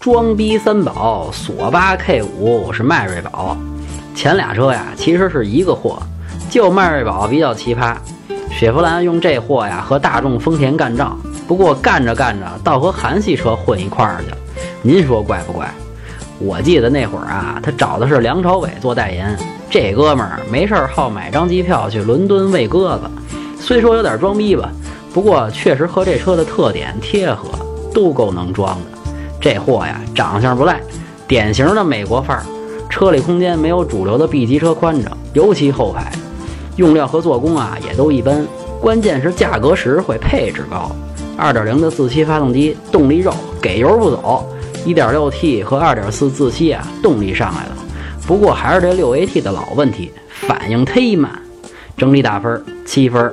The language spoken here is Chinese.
装逼三宝，索八 K 五是迈锐宝。前俩车呀，其实是一个货，就迈锐宝比较奇葩。雪佛兰用这货呀和大众、丰田干仗，不过干着干着，倒和韩系车混一块儿去了。您说怪不怪？我记得那会儿啊，他找的是梁朝伟做代言。这哥们儿没事儿好买张机票去伦敦喂鸽子，虽说有点装逼吧，不过确实和这车的特点贴合，都够能装的。这货呀，长相不赖，典型的美国范儿。车里空间没有主流的 B 级车宽敞，尤其后排。用料和做工啊，也都一般。关键是价格实惠，配置高。2.0的自吸发动机，动力肉，给油不走。1.6T 和2.4自吸啊，动力上来了。不过还是这 6AT 的老问题，反应忒慢。整体打分七分。